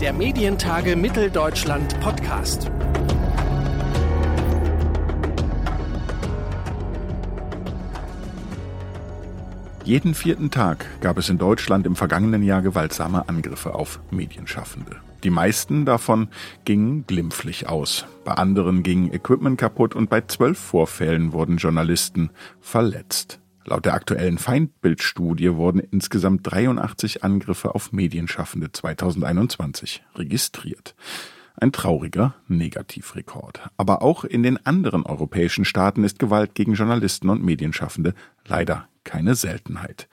Der Medientage Mitteldeutschland Podcast. Jeden vierten Tag gab es in Deutschland im vergangenen Jahr gewaltsame Angriffe auf Medienschaffende. Die meisten davon gingen glimpflich aus. Bei anderen ging Equipment kaputt und bei zwölf Vorfällen wurden Journalisten verletzt. Laut der aktuellen Feindbildstudie wurden insgesamt 83 Angriffe auf Medienschaffende 2021 registriert. Ein trauriger Negativrekord. Aber auch in den anderen europäischen Staaten ist Gewalt gegen Journalisten und Medienschaffende leider keine Seltenheit.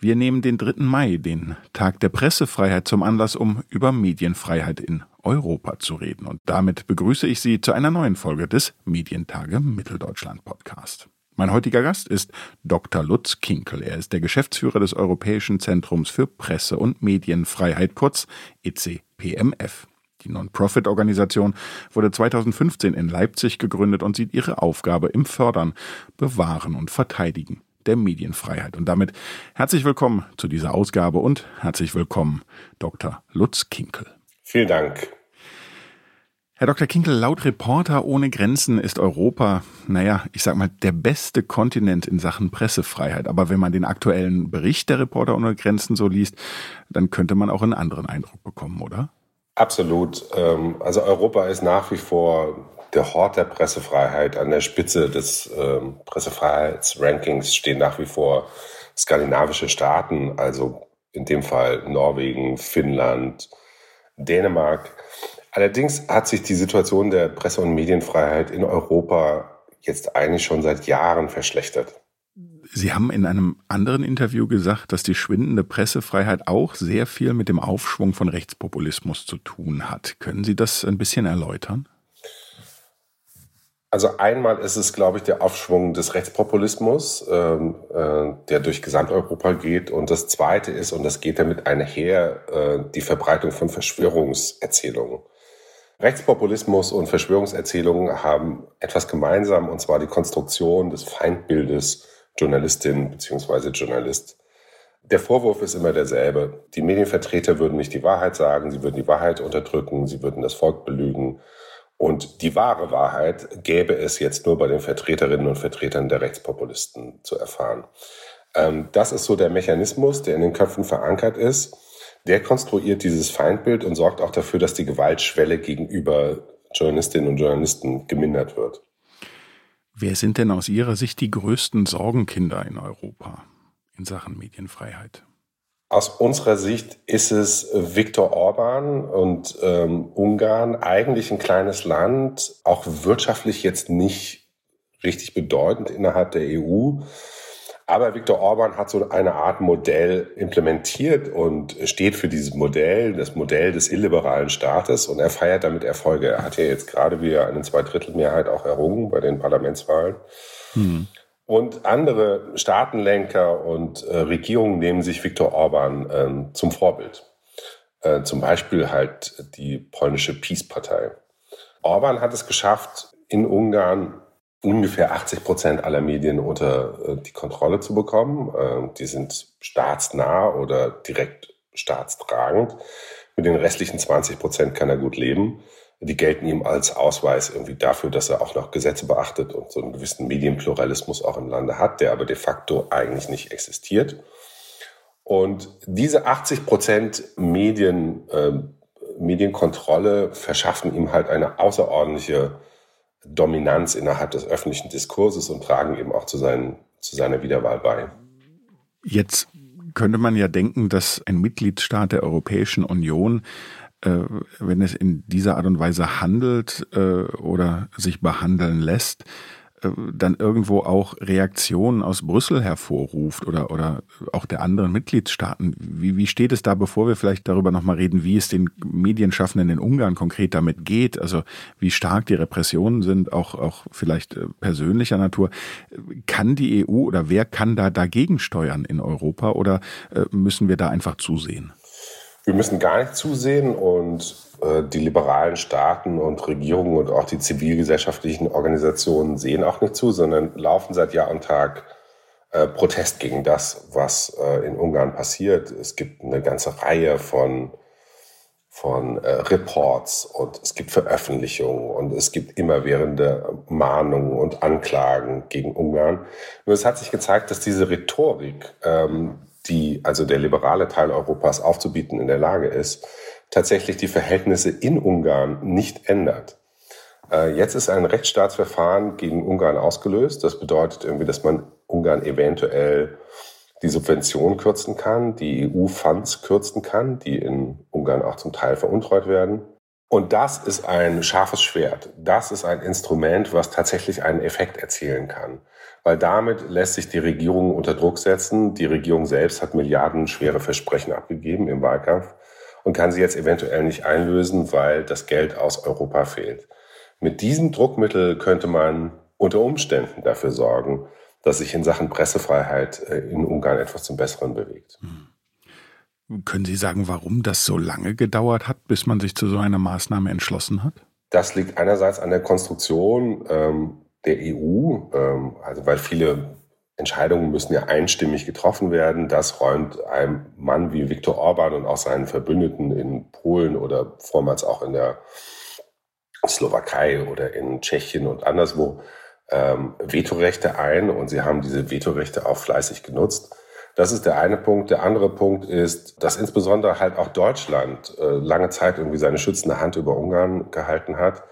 Wir nehmen den 3. Mai, den Tag der Pressefreiheit, zum Anlass, um über Medienfreiheit in Europa zu reden. Und damit begrüße ich Sie zu einer neuen Folge des Medientage Mitteldeutschland Podcast. Mein heutiger Gast ist Dr. Lutz Kinkel. Er ist der Geschäftsführer des Europäischen Zentrums für Presse- und Medienfreiheit, kurz ECPMF. Die Non-Profit-Organisation wurde 2015 in Leipzig gegründet und sieht ihre Aufgabe im Fördern, Bewahren und Verteidigen der Medienfreiheit. Und damit herzlich willkommen zu dieser Ausgabe und herzlich willkommen, Dr. Lutz Kinkel. Vielen Dank. Herr Dr. Kinkel, laut Reporter ohne Grenzen ist Europa, naja, ich sag mal, der beste Kontinent in Sachen Pressefreiheit. Aber wenn man den aktuellen Bericht der Reporter ohne Grenzen so liest, dann könnte man auch einen anderen Eindruck bekommen, oder? Absolut. Ähm, also Europa ist nach wie vor der Hort der Pressefreiheit. An der Spitze des ähm, Pressefreiheitsrankings stehen nach wie vor skandinavische Staaten, also in dem Fall Norwegen, Finnland, Dänemark. Allerdings hat sich die Situation der Presse- und Medienfreiheit in Europa jetzt eigentlich schon seit Jahren verschlechtert. Sie haben in einem anderen Interview gesagt, dass die schwindende Pressefreiheit auch sehr viel mit dem Aufschwung von Rechtspopulismus zu tun hat. Können Sie das ein bisschen erläutern? Also einmal ist es, glaube ich, der Aufschwung des Rechtspopulismus, ähm, äh, der durch Gesamteuropa geht. Und das Zweite ist, und das geht damit einher, äh, die Verbreitung von Verschwörungserzählungen. Rechtspopulismus und Verschwörungserzählungen haben etwas gemeinsam, und zwar die Konstruktion des Feindbildes Journalistin bzw. Journalist. Der Vorwurf ist immer derselbe. Die Medienvertreter würden nicht die Wahrheit sagen, sie würden die Wahrheit unterdrücken, sie würden das Volk belügen und die wahre Wahrheit gäbe es jetzt nur bei den Vertreterinnen und Vertretern der Rechtspopulisten zu erfahren. Ähm, das ist so der Mechanismus, der in den Köpfen verankert ist. Der konstruiert dieses Feindbild und sorgt auch dafür, dass die Gewaltschwelle gegenüber Journalistinnen und Journalisten gemindert wird. Wer sind denn aus Ihrer Sicht die größten Sorgenkinder in Europa in Sachen Medienfreiheit? Aus unserer Sicht ist es Viktor Orban und ähm, Ungarn eigentlich ein kleines Land, auch wirtschaftlich jetzt nicht richtig bedeutend innerhalb der EU. Aber Viktor Orban hat so eine Art Modell implementiert und steht für dieses Modell, das Modell des illiberalen Staates und er feiert damit Erfolge. Er hat ja jetzt gerade wieder eine Zweidrittelmehrheit auch errungen bei den Parlamentswahlen. Hm. Und andere Staatenlenker und äh, Regierungen nehmen sich Viktor Orban ähm, zum Vorbild. Äh, zum Beispiel halt die polnische Peace-Partei. Orban hat es geschafft, in Ungarn ungefähr 80 Prozent aller Medien unter äh, die Kontrolle zu bekommen. Äh, die sind staatsnah oder direkt staatstragend. Mit den restlichen 20 Prozent kann er gut leben die gelten ihm als Ausweis irgendwie dafür, dass er auch noch Gesetze beachtet und so einen gewissen Medienpluralismus auch im Lande hat, der aber de facto eigentlich nicht existiert. Und diese 80 Prozent Medien, äh, Medienkontrolle verschaffen ihm halt eine außerordentliche Dominanz innerhalb des öffentlichen Diskurses und tragen eben auch zu, seinen, zu seiner Wiederwahl bei. Jetzt könnte man ja denken, dass ein Mitgliedstaat der Europäischen Union äh, wenn es in dieser Art und Weise handelt äh, oder sich behandeln lässt, dann irgendwo auch Reaktionen aus Brüssel hervorruft oder, oder auch der anderen Mitgliedstaaten. Wie, wie steht es da, bevor wir vielleicht darüber nochmal reden, wie es den Medienschaffenden in Ungarn konkret damit geht, also wie stark die Repressionen sind, auch, auch vielleicht äh, persönlicher Natur. Kann die EU oder wer kann da dagegen steuern in Europa oder äh, müssen wir da einfach zusehen? Wir müssen gar nicht zusehen und äh, die liberalen Staaten und Regierungen und auch die zivilgesellschaftlichen Organisationen sehen auch nicht zu, sondern laufen seit Jahr und Tag äh, Protest gegen das, was äh, in Ungarn passiert. Es gibt eine ganze Reihe von von äh, Reports und es gibt Veröffentlichungen und es gibt immerwährende Mahnungen und Anklagen gegen Ungarn. Nur es hat sich gezeigt, dass diese Rhetorik, ähm, die also der liberale Teil Europas aufzubieten in der Lage ist, tatsächlich die Verhältnisse in Ungarn nicht ändert. Äh, jetzt ist ein Rechtsstaatsverfahren gegen Ungarn ausgelöst. Das bedeutet irgendwie, dass man Ungarn eventuell die Subvention kürzen kann, die EU-Funds kürzen kann, die in Ungarn auch zum Teil veruntreut werden. Und das ist ein scharfes Schwert. Das ist ein Instrument, was tatsächlich einen Effekt erzielen kann. Weil damit lässt sich die Regierung unter Druck setzen. Die Regierung selbst hat milliardenschwere Versprechen abgegeben im Wahlkampf und kann sie jetzt eventuell nicht einlösen, weil das Geld aus Europa fehlt. Mit diesem Druckmittel könnte man unter Umständen dafür sorgen, dass sich in Sachen Pressefreiheit äh, in Ungarn etwas zum Besseren bewegt. Hm. Können Sie sagen, warum das so lange gedauert hat, bis man sich zu so einer Maßnahme entschlossen hat? Das liegt einerseits an der Konstruktion ähm, der EU, ähm, also weil viele Entscheidungen müssen ja einstimmig getroffen werden. Das räumt einem Mann wie Viktor Orban und auch seinen Verbündeten in Polen oder vormals auch in der Slowakei oder in Tschechien und anderswo ähm, Vetorechte ein und sie haben diese Vetorechte auch fleißig genutzt. Das ist der eine Punkt. Der andere Punkt ist, dass insbesondere halt auch Deutschland äh, lange Zeit irgendwie seine schützende Hand über Ungarn gehalten hat,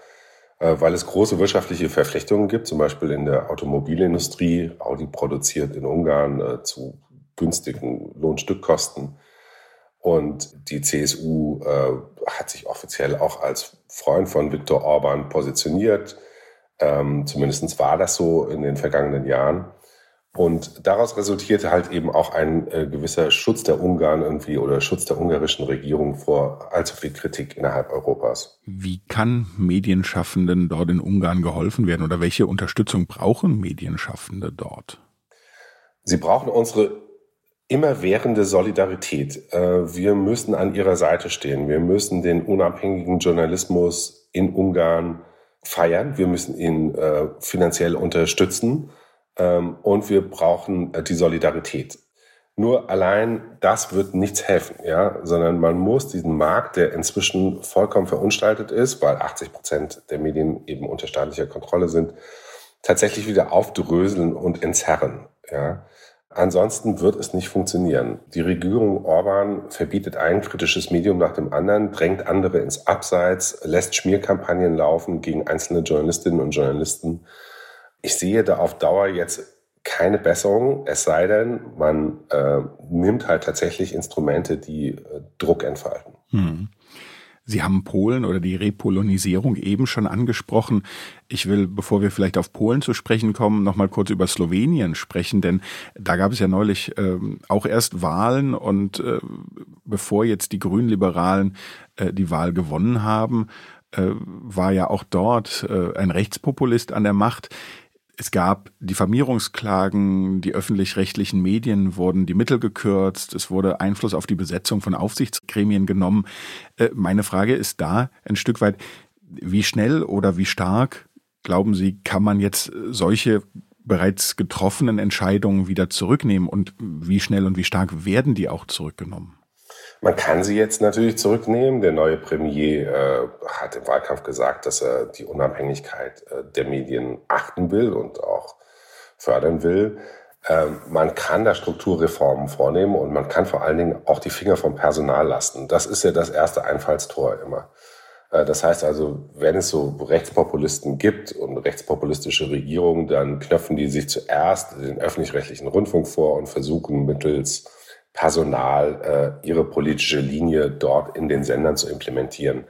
äh, weil es große wirtschaftliche Verflechtungen gibt, zum Beispiel in der Automobilindustrie. Audi produziert in Ungarn äh, zu günstigen Lohnstückkosten. Und die CSU hat sich offiziell auch als Freund von Viktor Orban positioniert. Ähm, Zumindest war das so in den vergangenen Jahren. Und daraus resultierte halt eben auch ein äh, gewisser Schutz der Ungarn irgendwie oder Schutz der ungarischen Regierung vor allzu viel Kritik innerhalb Europas. Wie kann Medienschaffenden dort in Ungarn geholfen werden oder welche Unterstützung brauchen Medienschaffende dort? Sie brauchen unsere immerwährende Solidarität. Äh, wir müssen an ihrer Seite stehen. Wir müssen den unabhängigen Journalismus in Ungarn feiern, wir müssen ihn äh, finanziell unterstützen und wir brauchen äh, die Solidarität. Nur allein das wird nichts helfen, ja, sondern man muss diesen Markt, der inzwischen vollkommen verunstaltet ist, weil 80 Prozent der Medien eben unter staatlicher Kontrolle sind, tatsächlich wieder aufdröseln und entzerren, ja. Ansonsten wird es nicht funktionieren. Die Regierung Orban verbietet ein kritisches Medium nach dem anderen, drängt andere ins Abseits, lässt Schmierkampagnen laufen gegen einzelne Journalistinnen und Journalisten. Ich sehe da auf Dauer jetzt keine Besserung, es sei denn, man äh, nimmt halt tatsächlich Instrumente, die äh, Druck entfalten. Hm. Sie haben Polen oder die Repolonisierung eben schon angesprochen. Ich will, bevor wir vielleicht auf Polen zu sprechen kommen, noch mal kurz über Slowenien sprechen, denn da gab es ja neulich äh, auch erst Wahlen und äh, bevor jetzt die Grünliberalen äh, die Wahl gewonnen haben, äh, war ja auch dort äh, ein Rechtspopulist an der Macht. Es gab Diffamierungsklagen, die öffentlich-rechtlichen Medien wurden die Mittel gekürzt, es wurde Einfluss auf die Besetzung von Aufsichtsgremien genommen. Äh, meine Frage ist da ein Stück weit, wie schnell oder wie stark, glauben Sie, kann man jetzt solche bereits getroffenen Entscheidungen wieder zurücknehmen und wie schnell und wie stark werden die auch zurückgenommen? Man kann sie jetzt natürlich zurücknehmen. Der neue Premier äh, hat im Wahlkampf gesagt, dass er die Unabhängigkeit äh, der Medien achten will und auch fördern will. Ähm, man kann da Strukturreformen vornehmen und man kann vor allen Dingen auch die Finger vom Personal lassen. Das ist ja das erste Einfallstor immer. Äh, das heißt also, wenn es so Rechtspopulisten gibt und rechtspopulistische Regierungen, dann knöpfen die sich zuerst den öffentlich-rechtlichen Rundfunk vor und versuchen mittels Personal äh, ihre politische Linie dort in den Sendern zu implementieren.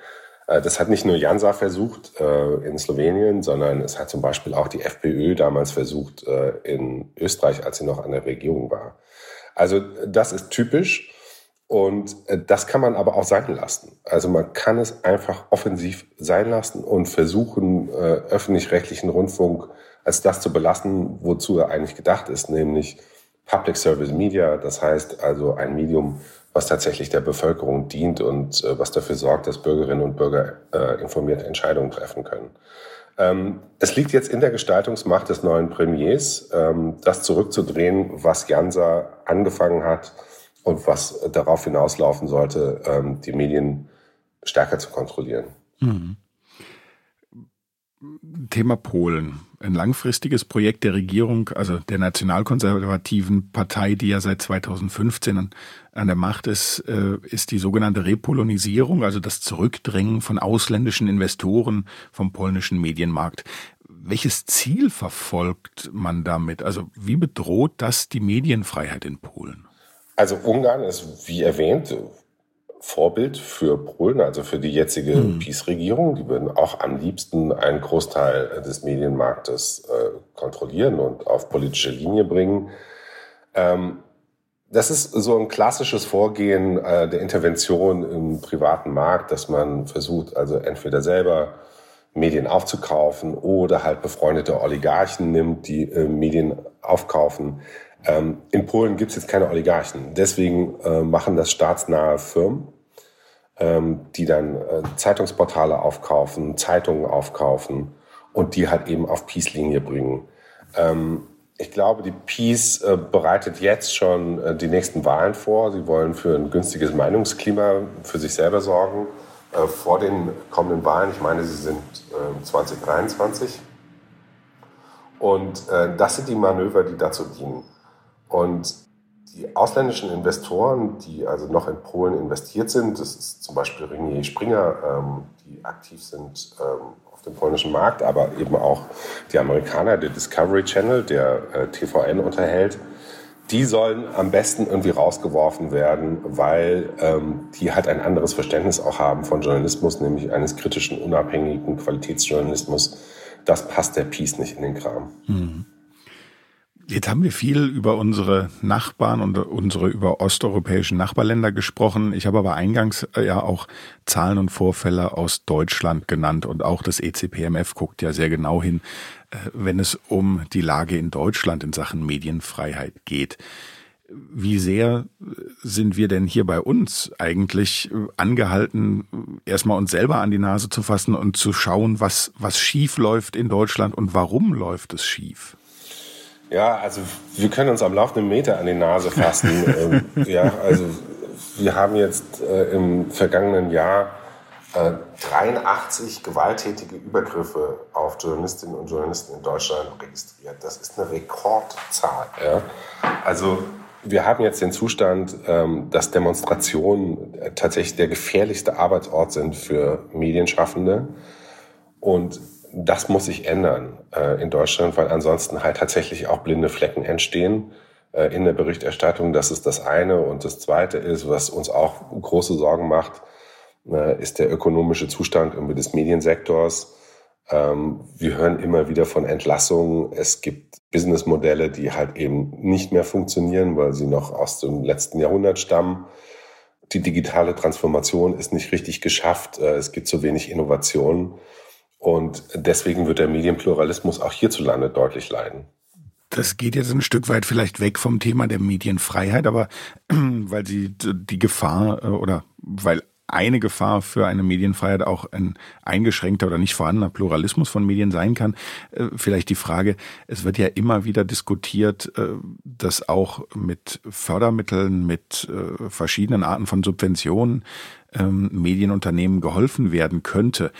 Äh, das hat nicht nur Jansa versucht äh, in Slowenien, sondern es hat zum Beispiel auch die FPÖ damals versucht äh, in Österreich, als sie noch an der Regierung war. Also das ist typisch und äh, das kann man aber auch sein lassen. Also man kann es einfach offensiv sein lassen und versuchen, äh, öffentlich-rechtlichen Rundfunk als das zu belassen, wozu er eigentlich gedacht ist, nämlich Public Service Media, das heißt also ein Medium, was tatsächlich der Bevölkerung dient und äh, was dafür sorgt, dass Bürgerinnen und Bürger äh, informierte Entscheidungen treffen können. Ähm, es liegt jetzt in der Gestaltungsmacht des neuen Premiers, ähm, das zurückzudrehen, was Jansa angefangen hat und was darauf hinauslaufen sollte, ähm, die Medien stärker zu kontrollieren. Mhm. Thema Polen. Ein langfristiges Projekt der Regierung, also der nationalkonservativen Partei, die ja seit 2015 an, an der Macht ist, äh, ist die sogenannte Repolonisierung, also das Zurückdrängen von ausländischen Investoren vom polnischen Medienmarkt. Welches Ziel verfolgt man damit? Also wie bedroht das die Medienfreiheit in Polen? Also Ungarn ist, wie erwähnt, Vorbild für Polen, also für die jetzige mhm. PiS-Regierung. Die würden auch am liebsten einen Großteil des Medienmarktes äh, kontrollieren und auf politische Linie bringen. Ähm, das ist so ein klassisches Vorgehen äh, der Intervention im privaten Markt, dass man versucht, also entweder selber Medien aufzukaufen oder halt befreundete Oligarchen nimmt, die äh, Medien aufkaufen. Ähm, in Polen gibt es jetzt keine Oligarchen. Deswegen äh, machen das staatsnahe Firmen, ähm, die dann äh, Zeitungsportale aufkaufen, Zeitungen aufkaufen und die halt eben auf Peace-Linie bringen. Ähm, ich glaube, die Peace äh, bereitet jetzt schon äh, die nächsten Wahlen vor. Sie wollen für ein günstiges Meinungsklima für sich selber sorgen äh, vor den kommenden Wahlen. Ich meine, sie sind 2023. Ähm, und äh, das sind die Manöver, die dazu dienen. Und die ausländischen Investoren, die also noch in Polen investiert sind, das ist zum Beispiel Ringier Springer, ähm, die aktiv sind ähm, auf dem polnischen Markt, aber eben auch die Amerikaner, der Discovery Channel, der äh, TVN unterhält, die sollen am besten irgendwie rausgeworfen werden, weil ähm, die halt ein anderes Verständnis auch haben von Journalismus, nämlich eines kritischen, unabhängigen Qualitätsjournalismus. Das passt der Peace nicht in den Kram. Mhm. Jetzt haben wir viel über unsere Nachbarn und unsere über osteuropäischen Nachbarländer gesprochen. Ich habe aber eingangs äh, ja auch Zahlen und Vorfälle aus Deutschland genannt und auch das ECPMF guckt ja sehr genau hin, äh, wenn es um die Lage in Deutschland in Sachen Medienfreiheit geht. Wie sehr sind wir denn hier bei uns eigentlich angehalten, erstmal uns selber an die Nase zu fassen und zu schauen, was, was schief läuft in Deutschland und warum läuft es schief? Ja, also wir können uns am laufenden Meter an die Nase fassen. ähm, ja, also wir haben jetzt äh, im vergangenen Jahr äh, 83 gewalttätige Übergriffe auf Journalistinnen und Journalisten in Deutschland registriert. Das ist eine Rekordzahl. Ja? Also wir haben jetzt den Zustand, ähm, dass Demonstrationen äh, tatsächlich der gefährlichste Arbeitsort sind für Medienschaffende. Und das muss sich ändern äh, in Deutschland, weil ansonsten halt tatsächlich auch blinde Flecken entstehen äh, in der Berichterstattung. Das ist das eine. Und das zweite ist, was uns auch große Sorgen macht, äh, ist der ökonomische Zustand des Mediensektors. Ähm, wir hören immer wieder von Entlassungen. Es gibt Businessmodelle, die halt eben nicht mehr funktionieren, weil sie noch aus dem letzten Jahrhundert stammen. Die digitale Transformation ist nicht richtig geschafft. Äh, es gibt zu wenig Innovationen. Und deswegen wird der Medienpluralismus auch hierzulande deutlich leiden. Das geht jetzt ein Stück weit vielleicht weg vom Thema der Medienfreiheit, aber weil sie die Gefahr äh, oder weil eine Gefahr für eine Medienfreiheit auch ein eingeschränkter oder nicht vorhandener Pluralismus von Medien sein kann. Äh, vielleicht die Frage, es wird ja immer wieder diskutiert, äh, dass auch mit Fördermitteln, mit verschiedenen Arten von Subventionen ähm, Medienunternehmen geholfen werden könnte.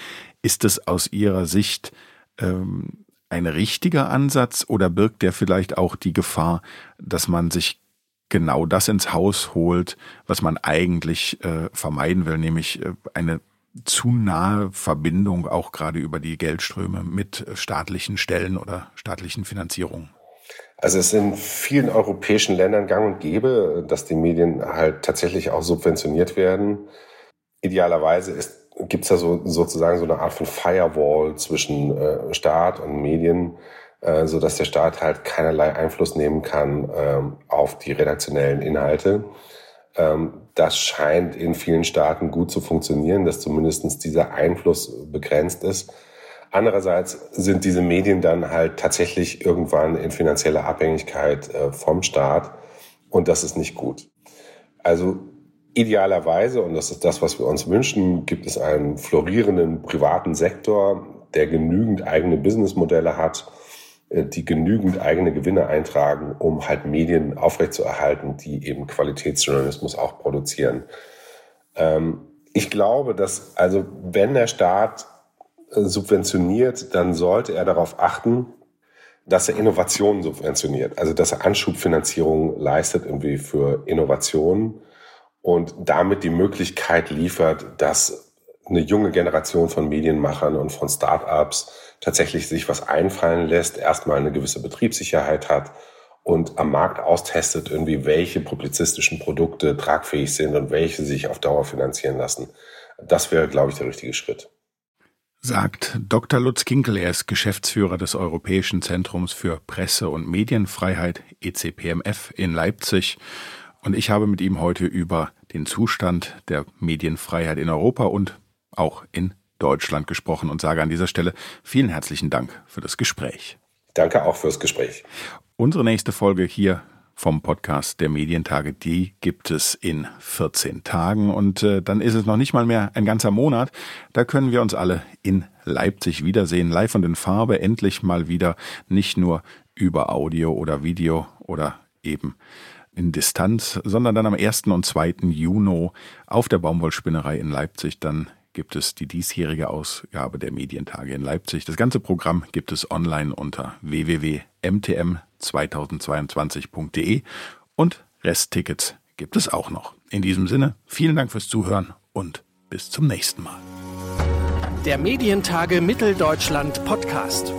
Ist es aus Ihrer Sicht ähm, ein richtiger Ansatz oder birgt der vielleicht auch die Gefahr, dass man sich genau das ins Haus holt, was man eigentlich äh, vermeiden will, nämlich äh, eine zu nahe Verbindung auch gerade über die Geldströme mit staatlichen Stellen oder staatlichen Finanzierungen? Also es ist in vielen europäischen Ländern gang und gäbe, dass die Medien halt tatsächlich auch subventioniert werden. Idealerweise ist gibt es da so, sozusagen so eine Art von Firewall zwischen äh, Staat und Medien, äh, so dass der Staat halt keinerlei Einfluss nehmen kann ähm, auf die redaktionellen Inhalte. Ähm, das scheint in vielen Staaten gut zu funktionieren, dass zumindest dieser Einfluss begrenzt ist. Andererseits sind diese Medien dann halt tatsächlich irgendwann in finanzieller Abhängigkeit äh, vom Staat und das ist nicht gut. Also Idealerweise, und das ist das, was wir uns wünschen, gibt es einen florierenden privaten Sektor, der genügend eigene Businessmodelle hat, äh, die genügend eigene Gewinne eintragen, um halt Medien aufrechtzuerhalten, die eben Qualitätsjournalismus auch produzieren. Ähm, Ich glaube, dass also wenn der Staat äh, subventioniert, dann sollte er darauf achten, dass er Innovationen subventioniert, also dass er Anschubfinanzierung leistet irgendwie für Innovationen und damit die Möglichkeit liefert, dass eine junge Generation von Medienmachern und von Startups tatsächlich sich was einfallen lässt, erstmal eine gewisse Betriebssicherheit hat und am Markt austestet, irgendwie welche publizistischen Produkte tragfähig sind und welche sich auf Dauer finanzieren lassen. Das wäre, glaube ich, der richtige Schritt sagt Dr. Lutz Kinkel. Er ist Geschäftsführer des Europäischen Zentrums für Presse- und Medienfreiheit ECPMF in Leipzig. Und ich habe mit ihm heute über den Zustand der Medienfreiheit in Europa und auch in Deutschland gesprochen und sage an dieser Stelle vielen herzlichen Dank für das Gespräch. Danke auch fürs Gespräch. Unsere nächste Folge hier vom Podcast der Medientage, die gibt es in 14 Tagen und äh, dann ist es noch nicht mal mehr ein ganzer Monat. Da können wir uns alle in Leipzig wiedersehen, live und in Farbe, endlich mal wieder nicht nur über Audio oder Video oder eben in Distanz, sondern dann am 1. und 2. Juni auf der Baumwollspinnerei in Leipzig dann gibt es die diesjährige Ausgabe der Medientage in Leipzig. Das ganze Programm gibt es online unter www.mtm2022.de und Resttickets gibt es auch noch. In diesem Sinne, vielen Dank fürs Zuhören und bis zum nächsten Mal. Der Medientage Mitteldeutschland Podcast.